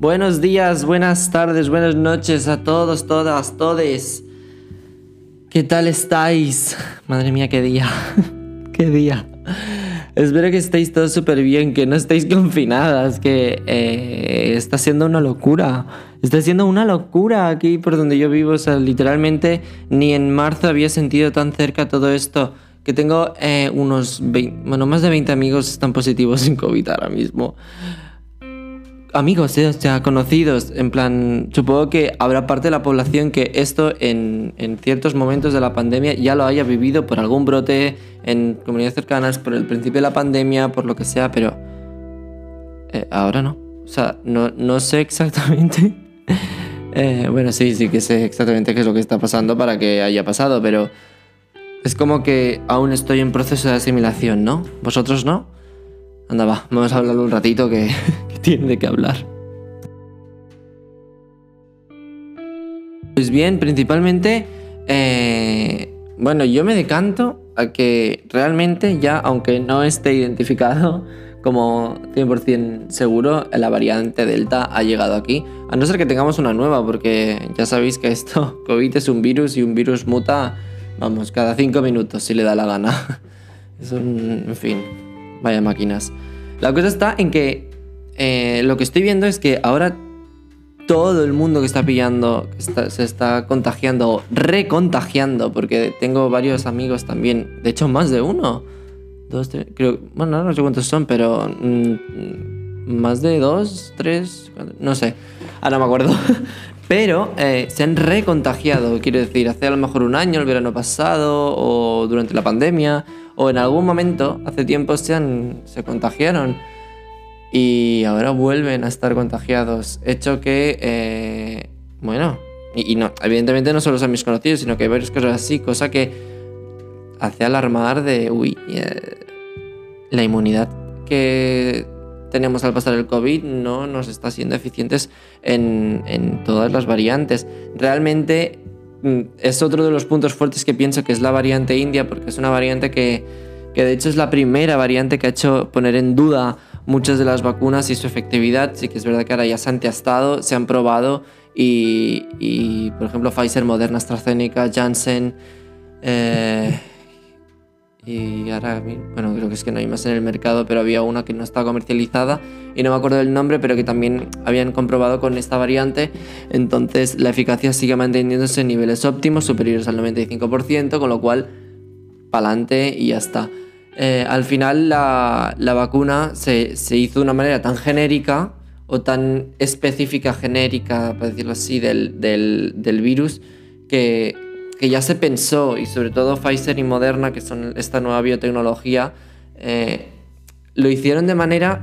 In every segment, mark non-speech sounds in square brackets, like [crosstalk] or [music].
Buenos días, buenas tardes, buenas noches a todos, todas, todes. ¿Qué tal estáis? Madre mía, qué día. [laughs] qué día. Espero que estéis todos súper bien, que no estéis confinadas, que eh, está siendo una locura. Está siendo una locura aquí por donde yo vivo. O sea, literalmente ni en marzo había sentido tan cerca todo esto. Que tengo eh, unos 20, bueno, más de 20 amigos están positivos en COVID ahora mismo amigos, ¿eh? o sea, conocidos, en plan, supongo que habrá parte de la población que esto en, en, ciertos momentos de la pandemia ya lo haya vivido por algún brote en comunidades cercanas, por el principio de la pandemia, por lo que sea, pero eh, ahora no. O sea, no, no sé exactamente. [laughs] eh, bueno, sí, sí que sé exactamente qué es lo que está pasando para que haya pasado, pero es como que aún estoy en proceso de asimilación, ¿no? ¿Vosotros no? Anda, va, vamos a hablar un ratito que, [laughs] tiene de qué hablar. Pues bien, principalmente, eh, bueno, yo me decanto a que realmente ya, aunque no esté identificado como 100% seguro, la variante Delta ha llegado aquí. A no ser que tengamos una nueva, porque ya sabéis que esto, [laughs] COVID es un virus y un virus muta, vamos, cada 5 minutos si le da la gana. [laughs] Es un, en fin, Vaya máquinas. La cosa está en que eh, lo que estoy viendo es que ahora todo el mundo que está pillando, se está contagiando o recontagiando, porque tengo varios amigos también, de hecho más de uno, dos, tres, creo, bueno, no sé cuántos son, pero mmm, más de dos, tres, no sé, ahora me acuerdo. [laughs] Pero eh, se han recontagiado, quiero decir, hace a lo mejor un año, el verano pasado, o durante la pandemia, o en algún momento, hace tiempo, se, han, se contagiaron y ahora vuelven a estar contagiados. Hecho que, eh, bueno, y, y, no, evidentemente no solo son mis conocidos, sino que hay varias cosas así, cosa que hace alarmar de, uy, eh, la inmunidad que tenemos al pasar el COVID no nos está siendo eficientes en, en todas las variantes. Realmente es otro de los puntos fuertes que pienso que es la variante india, porque es una variante que, que de hecho es la primera variante que ha hecho poner en duda muchas de las vacunas y su efectividad. Sí que es verdad que ahora ya se han testado, se han probado y, y por ejemplo Pfizer, Moderna, AstraZeneca, Janssen eh, y ahora, bueno, creo que es que no hay más en el mercado, pero había una que no está comercializada y no me acuerdo del nombre, pero que también habían comprobado con esta variante. Entonces la eficacia sigue manteniéndose en niveles óptimos, superiores al 95%, con lo cual, pa'lante y ya está. Eh, al final la, la vacuna se, se, hizo de una manera tan genérica o tan específica, genérica, para decirlo así, del, del, del virus, que que ya se pensó, y sobre todo Pfizer y Moderna, que son esta nueva biotecnología, eh, lo hicieron de manera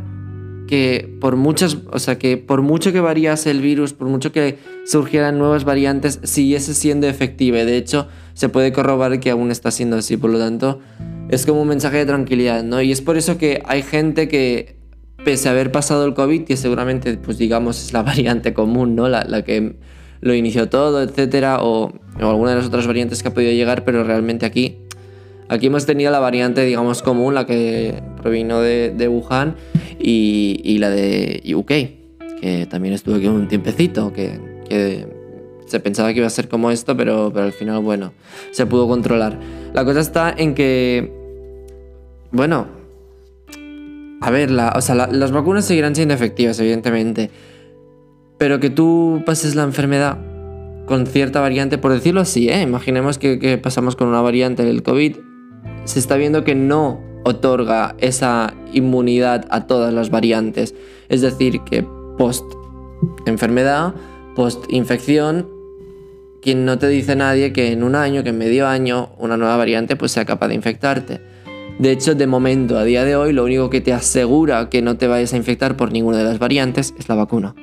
que por muchas, o sea, que por mucho que variase el virus, por mucho que surgieran nuevas variantes, siguiese siendo efectiva. De hecho, se puede corroborar que aún está siendo así. Por lo tanto, es como un mensaje de tranquilidad, ¿no? Y es por eso que hay gente que, pese a haber pasado el COVID, que seguramente, pues digamos, es la [laughs] variante común, ¿no? La, la que lo inició todo, etcétera, o, alguna de las otras variantes que ha podido llegar, pero realmente aquí, aquí hemos tenido la variante, digamos, común, la que provino de, Wuhan, y, y, la de UK, que también estuvo aquí un tiempecito, que, que, se pensaba que iba a ser como esto, pero, pero al final, bueno, se pudo controlar. La cosa está en que, bueno, a ver, las vacunas seguirán siendo efectivas, evidentemente. Pero que tú pases la enfermedad con cierta variante, por decirlo así, ¿eh? imaginemos que, que, pasamos con una variante del COVID, se está viendo que no otorga esa inmunidad a todas las variantes. Es decir, que post enfermedad, post infección, quien no te dice nadie que en un año, que en medio año, una nueva variante pues sea capaz de infectarte. De hecho, de momento, a día de hoy, lo único que te asegura que no te vayas a infectar por ninguna de las variantes es la vacuna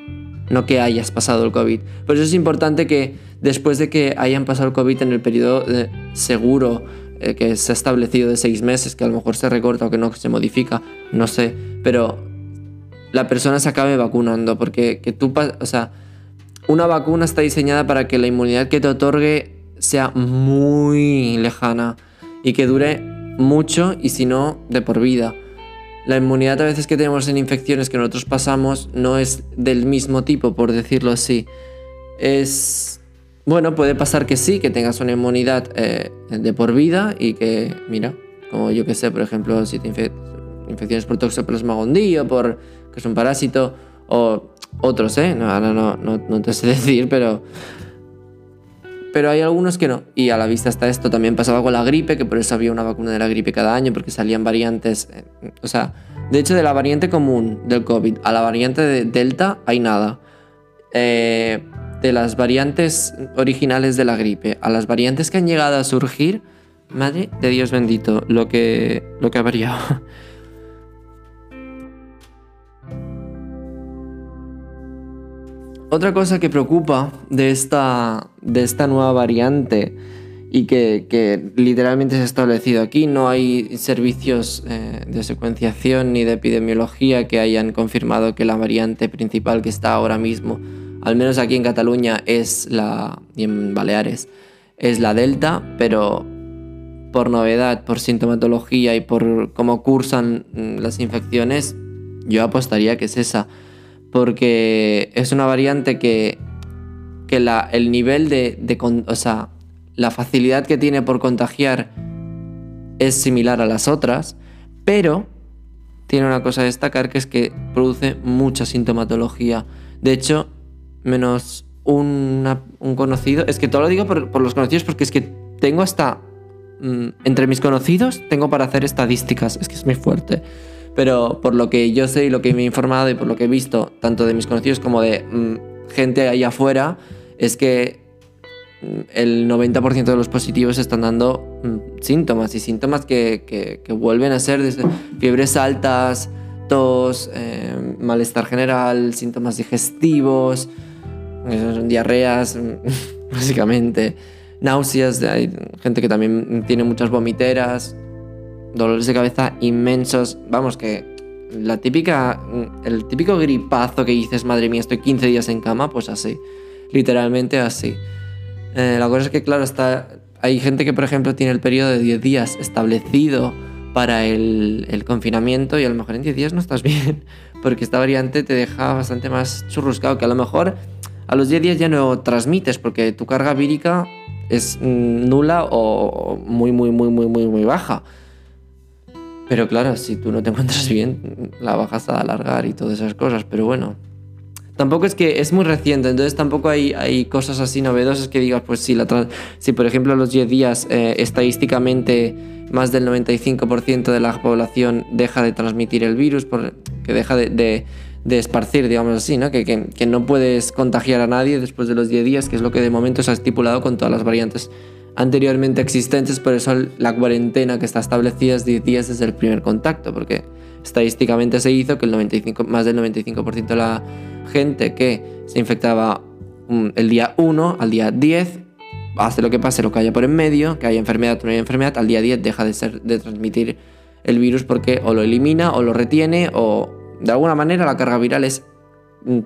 no que hayas pasado el COVID. Por eso es importante que después de que hayan pasado el COVID en el periodo eh, seguro eh, que se ha establecido de seis meses, que a lo mejor se recorta o que no se modifica, no sé, pero la persona se acabe vacunando, porque que tú, o sea, una vacuna está diseñada para que la inmunidad que te otorgue sea muy lejana y que dure mucho y si no, de por vida. La inmunidad a veces que tenemos en infecciones que nosotros pasamos no es del mismo tipo, por decirlo así. Es... Bueno, puede pasar que sí, que tengas una inmunidad eh, de por vida y que, mira, como yo que sé, por ejemplo, si te infecciones por toxoplasma gondii o por que es un parásito, o otros, ¿eh? No, no, no, no, te sé [laughs] decir, pero... Pero hay algunos que no. Y a la vista está esto. También pasaba con la gripe, que por eso había una vacuna de la gripe cada año, porque salían variantes. Eh, o sea, de hecho, de la variante común del COVID a la variante de Delta hay nada. Eh, de las variantes originales de la gripe a las variantes que han llegado a surgir, madre de Dios bendito, lo que, lo que ha variado. [laughs] Otra cosa que preocupa de esta, de esta nueva variante y que, literalmente se ha establecido aquí, no hay servicios eh, de secuenciación ni de epidemiología que hayan confirmado que la variante principal que está ahora mismo, al menos aquí en Cataluña es la, y en Baleares, es la Delta, pero por novedad, por sintomatología y por cómo cursan mm, las infecciones, yo apostaría que es esa porque es una variante que, que la, el nivel de, de, o sea, la facilidad que tiene por contagiar es similar a las otras, pero tiene una cosa a destacar que es que produce mucha sintomatología. De hecho, menos un conocido, es que todo lo digo por, por, los conocidos porque es que tengo hasta, mm, entre mis conocidos, tengo para hacer estadísticas, es que es muy fuerte pero por lo que yo sé y lo que me he informado y por lo que he visto, tanto de mis conocidos como de mm, gente ahí afuera, es que mm, el 90% de los positivos están dando mm, síntomas y síntomas que, vuelven a ser fiebres altas, tos, eh, malestar general, síntomas digestivos, diarreas, [laughs] básicamente, náuseas, hay gente que también tiene muchas vomiteras, dolores de cabeza inmensos. Vamos, que la típica, el típico gripazo que dices, madre mía, estoy 15 días en cama, pues así. Literalmente así. Eh, la cosa es que, claro, está, hay gente que, por ejemplo, tiene el periodo de 10 días establecido para el, el, confinamiento y a lo mejor en 10 días no estás bien, [laughs] porque esta variante te deja bastante más churruscado, que a lo mejor a los 10 días ya no transmites, porque tu carga vírica es nula o muy, muy, muy, muy, muy, muy baja. Pero claro, si tú no te encuentras bien, la bajas a alargar y todas esas cosas. Pero bueno, tampoco es que es muy reciente, entonces tampoco hay, hay cosas así novedosas que digas, pues si, la si por ejemplo los 10 días eh, estadísticamente más del 95% de la población deja de transmitir el virus, que deja de, de, esparcir, digamos así, ¿no? Que, que, que no puedes contagiar a nadie después de los 10 días, que es lo que de momento se ha estipulado con todas las variantes anteriormente existentes, por eso la cuarentena que está establecida es 10 días desde el primer contacto, porque estadísticamente se hizo que el 95, más del 95% de la gente que se infectaba mm, el día 1 al día 10, hace lo que pase, lo que haya por en medio, que haya enfermedad o no haya enfermedad, al día 10 deja de, ser, de transmitir el virus porque o lo elimina o lo retiene o de alguna manera la carga viral es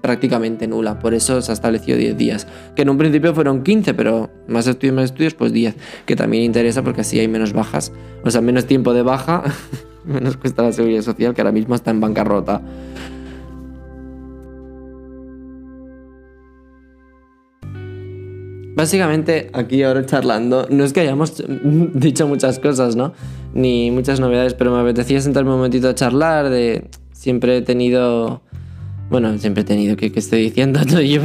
prácticamente nula. Por eso se ha establecido 10 días. Que en un principio fueron 15, pero más estudios, más estudios, pues 10. Que también interesa porque así hay menos bajas. O sea, menos tiempo de baja, [laughs] menos cuesta la seguridad social, que ahora mismo está en bancarrota. Básicamente, aquí ahora charlando, no es que hayamos [laughs] dicho muchas cosas, ¿no? Ni muchas novedades, pero me apetecía sentarme un momentito a charlar de... Siempre he tenido bueno, siempre he tenido que, que estoy diciendo, [laughs] yo,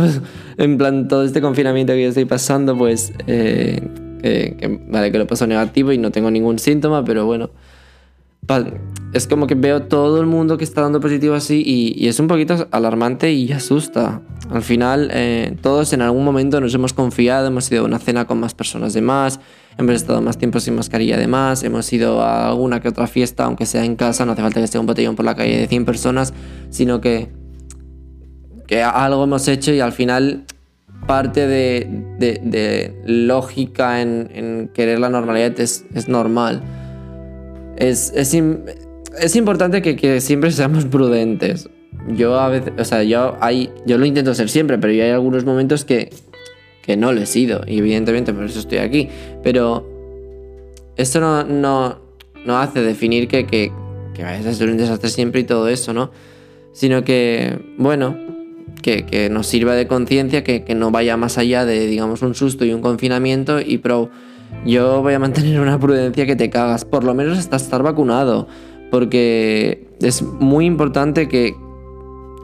en plan, todo este confinamiento que yo estoy pasando, pues, eh, que, vale, que lo paso negativo y no tengo ningún síntoma, pero bueno, es como que veo todo el mundo que está dando positivo así y, es un poquito alarmante y asusta. Al final, eh, todos en algún momento nos hemos confiado, hemos ido a una cena con más personas de más, hemos estado más tiempo sin mascarilla de más, hemos ido a alguna que otra fiesta, aunque sea en casa, no hace falta que esté un botellón por la calle de 100 personas, sino que que algo hemos hecho y al final parte de, lógica en, querer la normalidad es, normal. Es, es, importante que, siempre seamos prudentes. Yo a veces, o sea, yo, hay, yo lo intento ser siempre, pero hay algunos momentos que, que no lo he sido. Y evidentemente por eso estoy aquí. Pero esto no, no, no hace definir que, que vayas a ser un desastre siempre y todo eso, ¿no? Sino que, bueno, que, nos sirva de conciencia, que, no vaya más allá de, digamos, un susto y un confinamiento y pro, yo voy a mantener una prudencia que te cagas, por lo menos hasta estar vacunado, porque es muy importante que,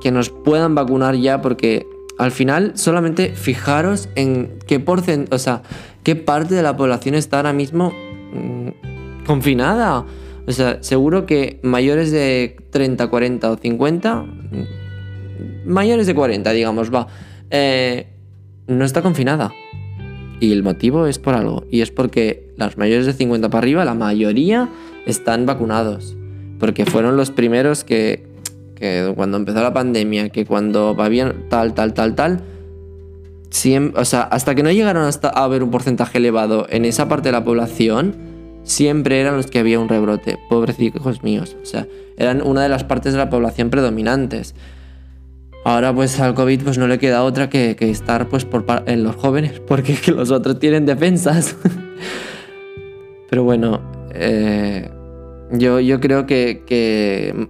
que nos puedan vacunar ya, porque al final solamente fijaros en qué porcentaje, o sea, qué parte de la población está ahora mismo mm, confinada. O sea, seguro que mayores de 30, 40 o 50, mm, mayores de 40, digamos, va, eh, no está confinada. Y el motivo es por algo. Y es porque las mayores de 50 para arriba, la mayoría están vacunados. Porque fueron los primeros que, que cuando empezó la pandemia, que cuando va bien tal, tal, tal, tal, siempre, o sea, hasta que no llegaron hasta a haber un porcentaje elevado en esa parte de la población, siempre eran los que había un rebrote. Pobrecicos míos. O sea, eran una de las partes de la población predominantes. Ahora pues al COVID pues no le queda otra que, estar pues por, en los jóvenes, [laughs] porque que los otros tienen defensas. [laughs] Pero bueno, eh, yo, yo creo que,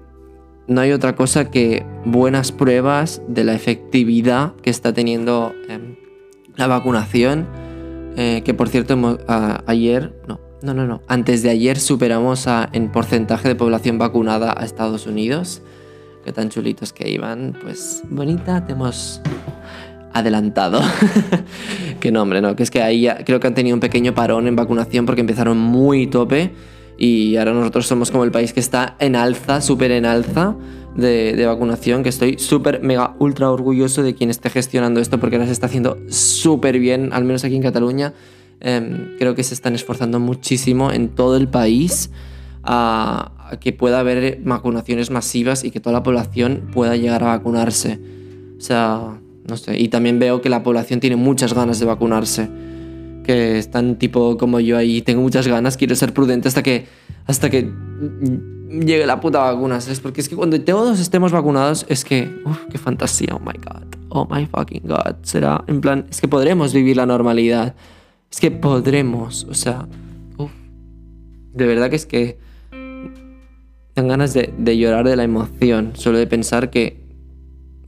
no hay otra cosa que buenas pruebas de la efectividad que está teniendo em, la vacunación. Eh, que por cierto, ayer, no, no, no, no, antes de ayer superamos en porcentaje de población vacunada a Estados Unidos qué tan chulitos que iban. Pues bonita, te hemos adelantado. [laughs] qué nombre, ¿no? Que es que ahí ya, creo que han tenido un pequeño parón en vacunación porque empezaron muy tope y ahora nosotros somos como el país que está en alza, súper en alza de, vacunación, que estoy súper, mega, ultra orgulloso de quien esté gestionando esto porque ahora se está haciendo súper bien, al menos aquí en Cataluña. Em, creo que se están esforzando muchísimo en todo el país a, que pueda haber vacunaciones masivas y que toda la población pueda llegar a vacunarse. O sea, no sé. Y también veo que la población tiene muchas ganas de vacunarse. Que están tipo como yo ahí, tengo muchas ganas, quiero ser prudente hasta que, hasta que llegue la puta vacuna, ¿sabes? Porque es que cuando todos estemos vacunados, es que, uff, qué fantasía, oh my god, oh my fucking god. Será, en plan, es que podremos vivir la normalidad. Es que podremos, o sea, uff. De verdad que es que dan ganas de, llorar de la emoción, solo de pensar que,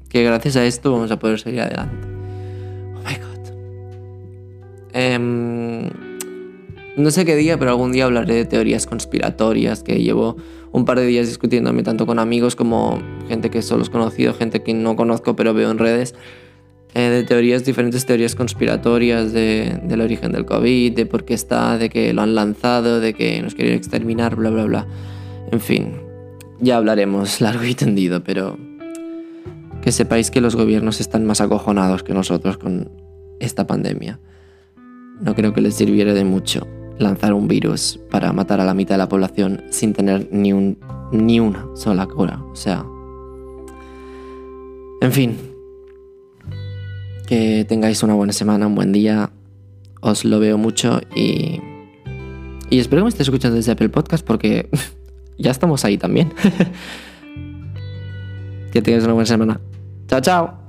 que gracias a esto vamos a poder seguir adelante. Oh my god. Em, no sé qué día, pero algún día hablaré de teorías conspiratorias que llevo un par de días discutiéndome tanto con amigos como gente que solo he conocido, gente que no conozco pero veo en redes. Eh, de teorías, diferentes teorías conspiratorias de, del origen del COVID, de por qué está, de que lo han lanzado, de que nos quieren exterminar, bla, bla, bla. En fin, ya hablaremos largo y tendido, pero que sepáis que los gobiernos están más acojonados que nosotros con esta pandemia. No creo que les sirviera de mucho lanzar un virus para matar a la mitad de la población sin tener ni, un, ni una sola cura. O sea... En fin. Que tengáis una buena semana, un buen día. Os lo veo mucho y... Y espero que me estéis escuchando desde Apple Podcast porque [laughs] ya estamos ahí también. [laughs] que tengas una buena semana. Chao, chao.